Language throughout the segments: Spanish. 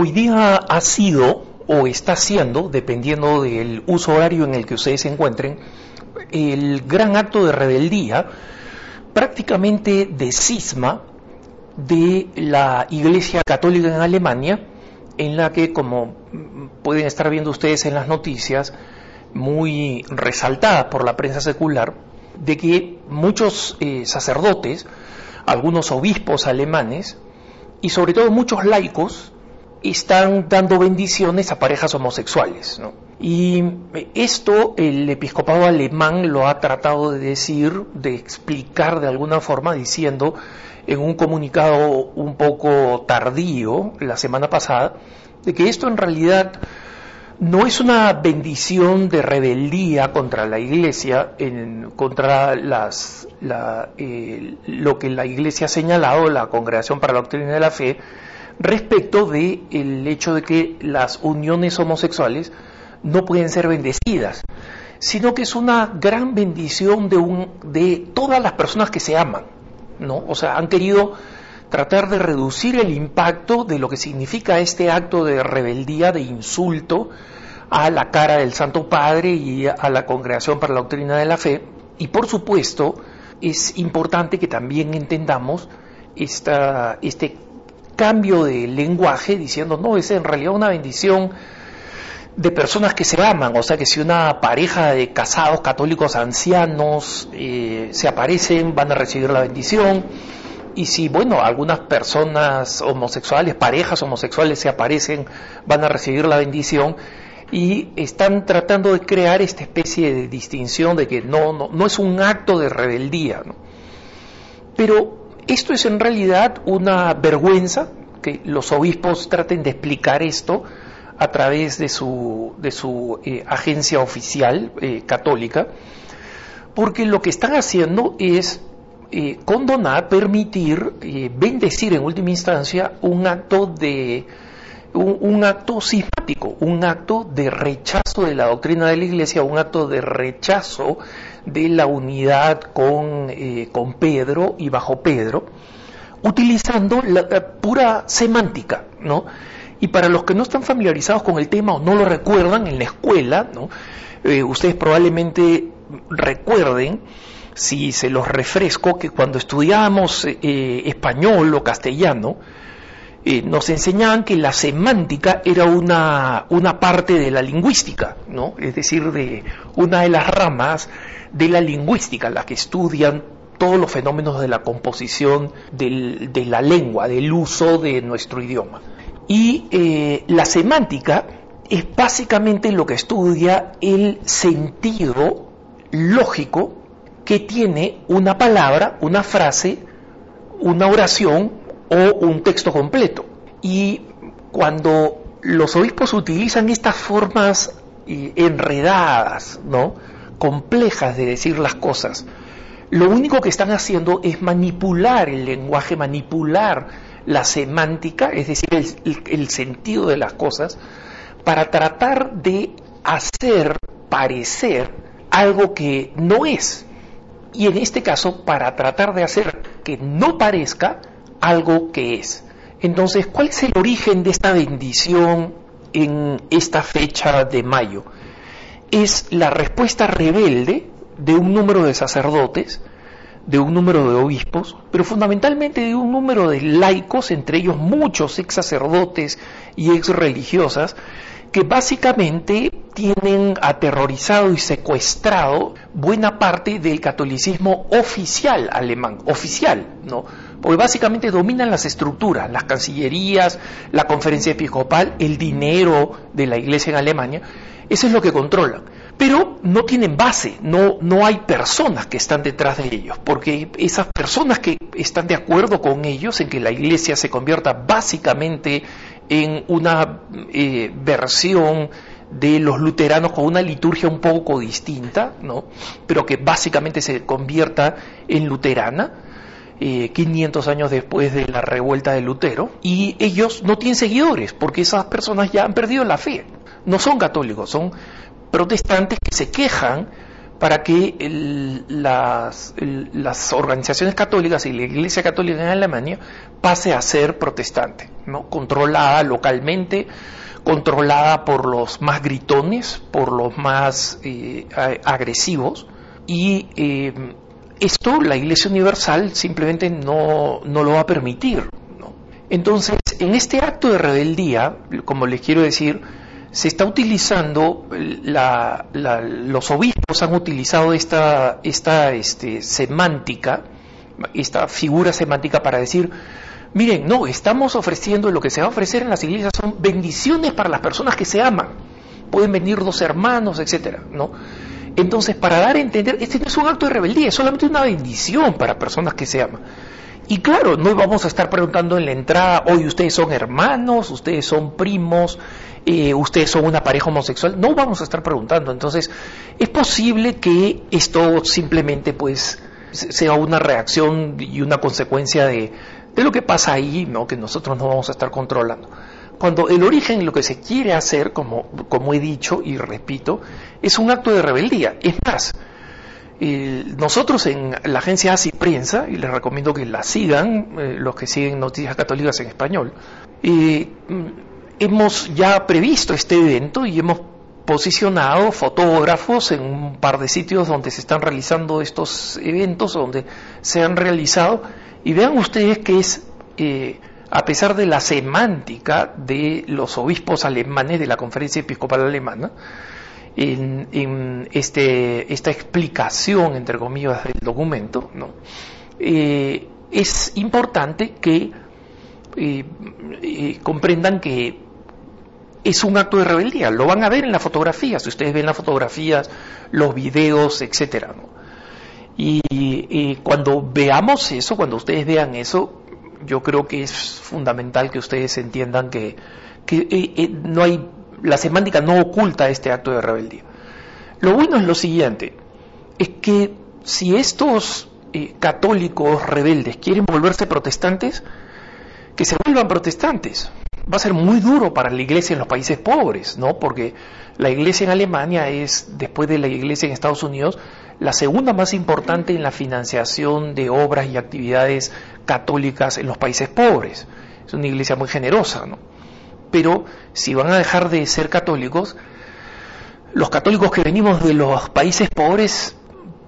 Hoy día ha sido o está siendo, dependiendo del uso horario en el que ustedes se encuentren, el gran acto de rebeldía, prácticamente de cisma de la Iglesia Católica en Alemania, en la que, como pueden estar viendo ustedes en las noticias, muy resaltada por la prensa secular, de que muchos eh, sacerdotes, algunos obispos alemanes y sobre todo muchos laicos están dando bendiciones a parejas homosexuales. Y esto el episcopado alemán lo ha tratado de decir, de explicar de alguna forma, diciendo en un comunicado un poco tardío la semana pasada, de que esto en realidad no es una bendición de rebeldía contra la Iglesia, en, contra las, eh, lo que la Iglesia ha señalado, la Congregación para la Doctrina de la Fe, respecto del el hecho de que las uniones homosexuales no pueden ser bendecidas, sino que es una gran bendición de, un, de todas las personas que se aman, ¿no? O sea, han querido tratar de reducir el impacto de lo que significa este acto de rebeldía, de insulto a la cara del Santo Padre y a la Congregación para la Doctrina de la Fe. Y por supuesto, es importante que también entendamos esta, este cambio de lenguaje diciendo, no, es en realidad una bendición de personas que se aman, o sea que si una pareja de casados católicos ancianos eh, se aparecen, van a recibir la bendición, y si, bueno, algunas personas homosexuales, parejas homosexuales se aparecen, van a recibir la bendición, y están tratando de crear esta especie de distinción de que no, no, no es un acto de rebeldía, ¿no? Pero esto es en realidad una vergüenza que los obispos traten de explicar esto a través de su, de su eh, agencia oficial eh, católica, porque lo que están haciendo es eh, condonar, permitir, bendecir en última instancia un acto de un, acto un acto de rechazo de la doctrina de la Iglesia, un acto de rechazo de la unidad con, con Pedro y bajo Pedro, utilizando la, pura semántica, ¿no? Y para los que no están familiarizados con el tema o no lo recuerdan en la escuela. Eh, ustedes probablemente recuerden, si se los refresco, que cuando estudiábamos eh, español o castellano, eh, nos enseñaban que la semántica era una, una parte de la lingüística, ¿no? es decir, de una de las ramas de la lingüística, la que estudian todos los fenómenos de la composición de la lengua, del uso de nuestro idioma. Y eh, la semántica es básicamente lo que estudia el sentido lógico que tiene una palabra, una frase, una oración o un texto completo. Y cuando los obispos utilizan estas formas eh, enredadas, ¿no? complejas de decir las cosas, lo único que están haciendo es manipular el lenguaje, manipular la semántica, es decir, el, sentido de las cosas, para tratar de hacer parecer algo que no es. Y en este caso, para tratar de hacer que no parezca algo que es. Entonces, ¿cuál es el origen de esta bendición en esta fecha de mayo? Es la respuesta rebelde de un número de sacerdotes, de un número de obispos, pero fundamentalmente de un número de laicos, entre ellos muchos ex sacerdotes y ex religiosas, que básicamente tienen aterrorizado y secuestrado buena parte del catolicismo oficial alemán, oficial, ¿no? Porque básicamente dominan las estructuras, las cancillerías, la conferencia episcopal, el dinero de la iglesia en Alemania, eso es lo que controlan pero no tienen base, no, no hay personas que están detrás de ellos, porque esas personas que están de acuerdo con ellos en que la iglesia se convierta básicamente en una eh, versión de los luteranos con una liturgia un poco distinta, ¿no? pero que básicamente se convierta en luterana, 500 eh, años después de la revuelta de Lutero, y ellos no tienen seguidores, porque esas personas ya han perdido la fe, no son católicos, son protestantes que se quejan para que las, organizaciones católicas y la Iglesia Católica en Alemania pase a ser protestante, ¿no? controlada localmente, controlada por los más gritones, por los más eh, agresivos, y eh, esto la Iglesia Universal simplemente no, no lo va a permitir. ¿no? Entonces, en este acto de rebeldía, como les quiero decir, se está utilizando, los obispos han utilizado esta, esta este, semántica, esta figura semántica para decir, miren, no, estamos ofreciendo, lo que se va a ofrecer en las iglesias son bendiciones para las personas que se aman. Pueden venir dos hermanos, etcétera, ¿no? Entonces, para dar a entender, este no es un acto de rebeldía, es solamente una bendición para personas que se aman. Y claro, no vamos a estar preguntando en la entrada, hoy ustedes son hermanos, ustedes son primos, eh, ustedes son una pareja homosexual. No vamos a estar preguntando. Entonces, es posible que esto simplemente pues sea una reacción y una consecuencia de, de lo que pasa ahí, ¿no? que nosotros no vamos a estar controlando. Cuando el origen, lo que se quiere hacer, como, como he dicho y repito, es un acto de rebeldía. Es más, nosotros en la agencia ASI Prensa, y les recomiendo que la sigan, eh, los que siguen Noticias Católicas en español, mm, hemos ya previsto este evento y hemos posicionado fotógrafos en un par de sitios donde se están realizando estos eventos, donde se han realizado, y vean ustedes que es, eh, a pesar de la semántica de los obispos alemanes de la Conferencia Episcopal Alemana, en, este, esta explicación, entre comillas, del documento, ¿no? Eh, es importante que eh, comprendan que es un acto de rebeldía. Lo van a ver en las fotografías, si ustedes ven las fotografías, los videos, etcétera. Y, cuando veamos eso, cuando ustedes vean eso, yo creo que es fundamental que ustedes entiendan que, que no hay la semántica no oculta este acto de rebeldía. Lo bueno es lo siguiente, es que si estos eh, católicos rebeldes quieren volverse protestantes, que se vuelvan protestantes. Va a ser muy duro para la iglesia en los países pobres, ¿no? Porque la iglesia en Alemania es, después de la iglesia en Estados Unidos, la segunda más importante en la financiación de obras y actividades católicas en los países pobres. Es una iglesia muy generosa, ¿no? pero si van a dejar de ser católicos, los católicos que venimos de los países pobres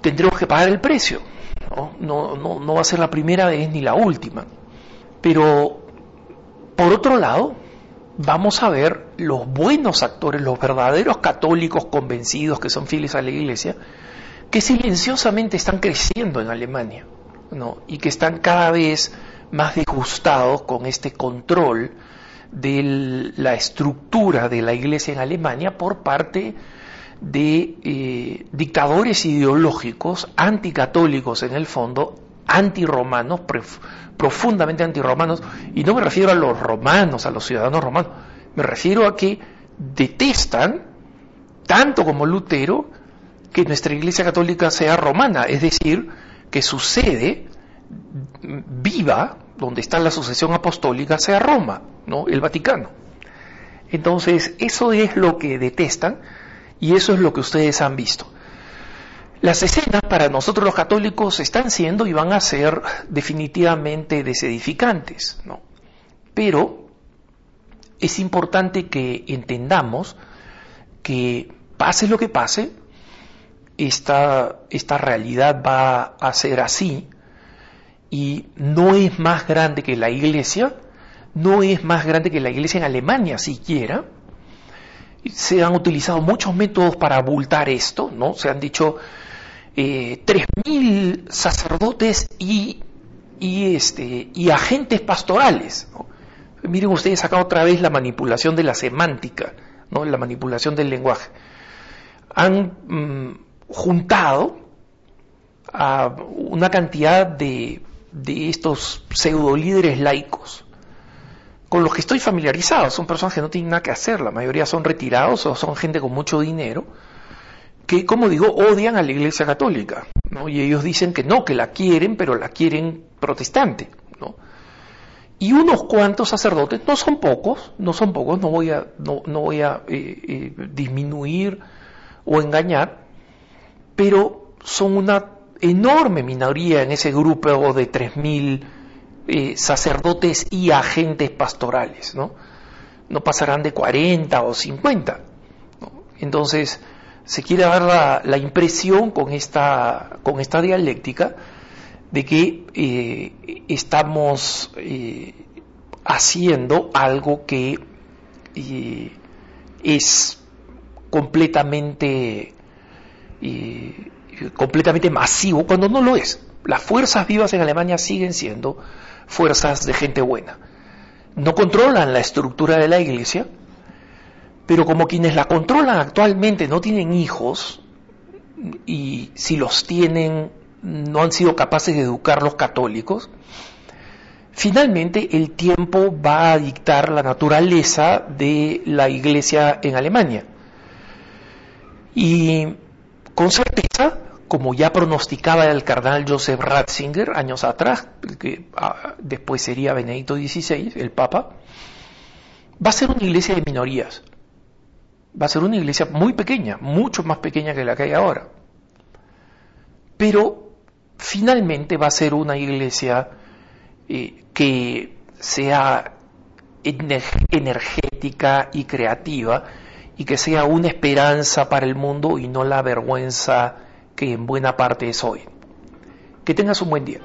tendremos que pagar el precio. ¿no? No, va a ser la primera vez ni la última. Pero, por otro lado, vamos a ver los buenos actores, los verdaderos católicos convencidos que son fieles a la Iglesia, que silenciosamente están creciendo en Alemania ¿no? y que están cada vez más disgustados con este control de la estructura de la Iglesia en Alemania por parte de eh, dictadores ideológicos anticatólicos en el fondo, antiromanos, profundamente antiromanos, y no me refiero a los romanos, a los ciudadanos romanos, me refiero a que detestan, tanto como Lutero, que nuestra Iglesia Católica sea romana, es decir, que su sede viva, donde está la sucesión apostólica, sea Roma, ¿no? El Vaticano. Entonces, eso es lo que detestan y eso es lo que ustedes han visto. Las escenas para nosotros los católicos están siendo y van a ser definitivamente desedificantes, ¿no? Pero es importante que entendamos que pase lo que pase, esta, esta realidad va a ser así y no es más grande que la iglesia, no es más grande que la iglesia en Alemania siquiera. Se han utilizado muchos métodos para abultar esto, ¿no? Se han dicho eh, 3.000 sacerdotes y, y, este, y agentes pastorales. Miren ustedes acá otra vez la manipulación de la semántica, ¿no? la manipulación del lenguaje. Han mm, juntado a una cantidad de de estos pseudo líderes laicos con los que estoy familiarizado. Son personas que no tienen nada que hacer, la mayoría son retirados o son gente con mucho dinero que, como digo, odian a la Iglesia Católica. ¿no? Y ellos dicen que no, que la quieren, pero la quieren protestante. ¿no? Y unos cuantos sacerdotes, no son pocos, no son pocos, no voy a, no, voy a eh, eh, disminuir o engañar, pero son una enorme minoría en ese grupo de 3.000 eh, sacerdotes y agentes pastorales, ¿no? No pasarán de 40 o 50. Entonces, se quiere dar la, impresión con esta, con esta dialéctica de que eh, estamos eh, haciendo algo que es completamente completamente masivo cuando no lo es. Las fuerzas vivas en Alemania siguen siendo fuerzas de gente buena. No controlan la estructura de la iglesia, pero como quienes la controlan actualmente no tienen hijos, y si los tienen no han sido capaces de educar los católicos, finalmente el tiempo va a dictar la naturaleza de la iglesia en Alemania. Y con certeza como ya pronosticaba el cardenal Joseph Ratzinger años atrás, que ah, después sería Benedicto XVI, el Papa, va a ser una iglesia de minorías. Va a ser una iglesia muy pequeña, mucho más pequeña que la que hay ahora. Pero finalmente va a ser una iglesia eh, que sea energética y creativa y que sea una esperanza para el mundo y no la vergüenza que en buena parte es hoy. Que tengas un buen día.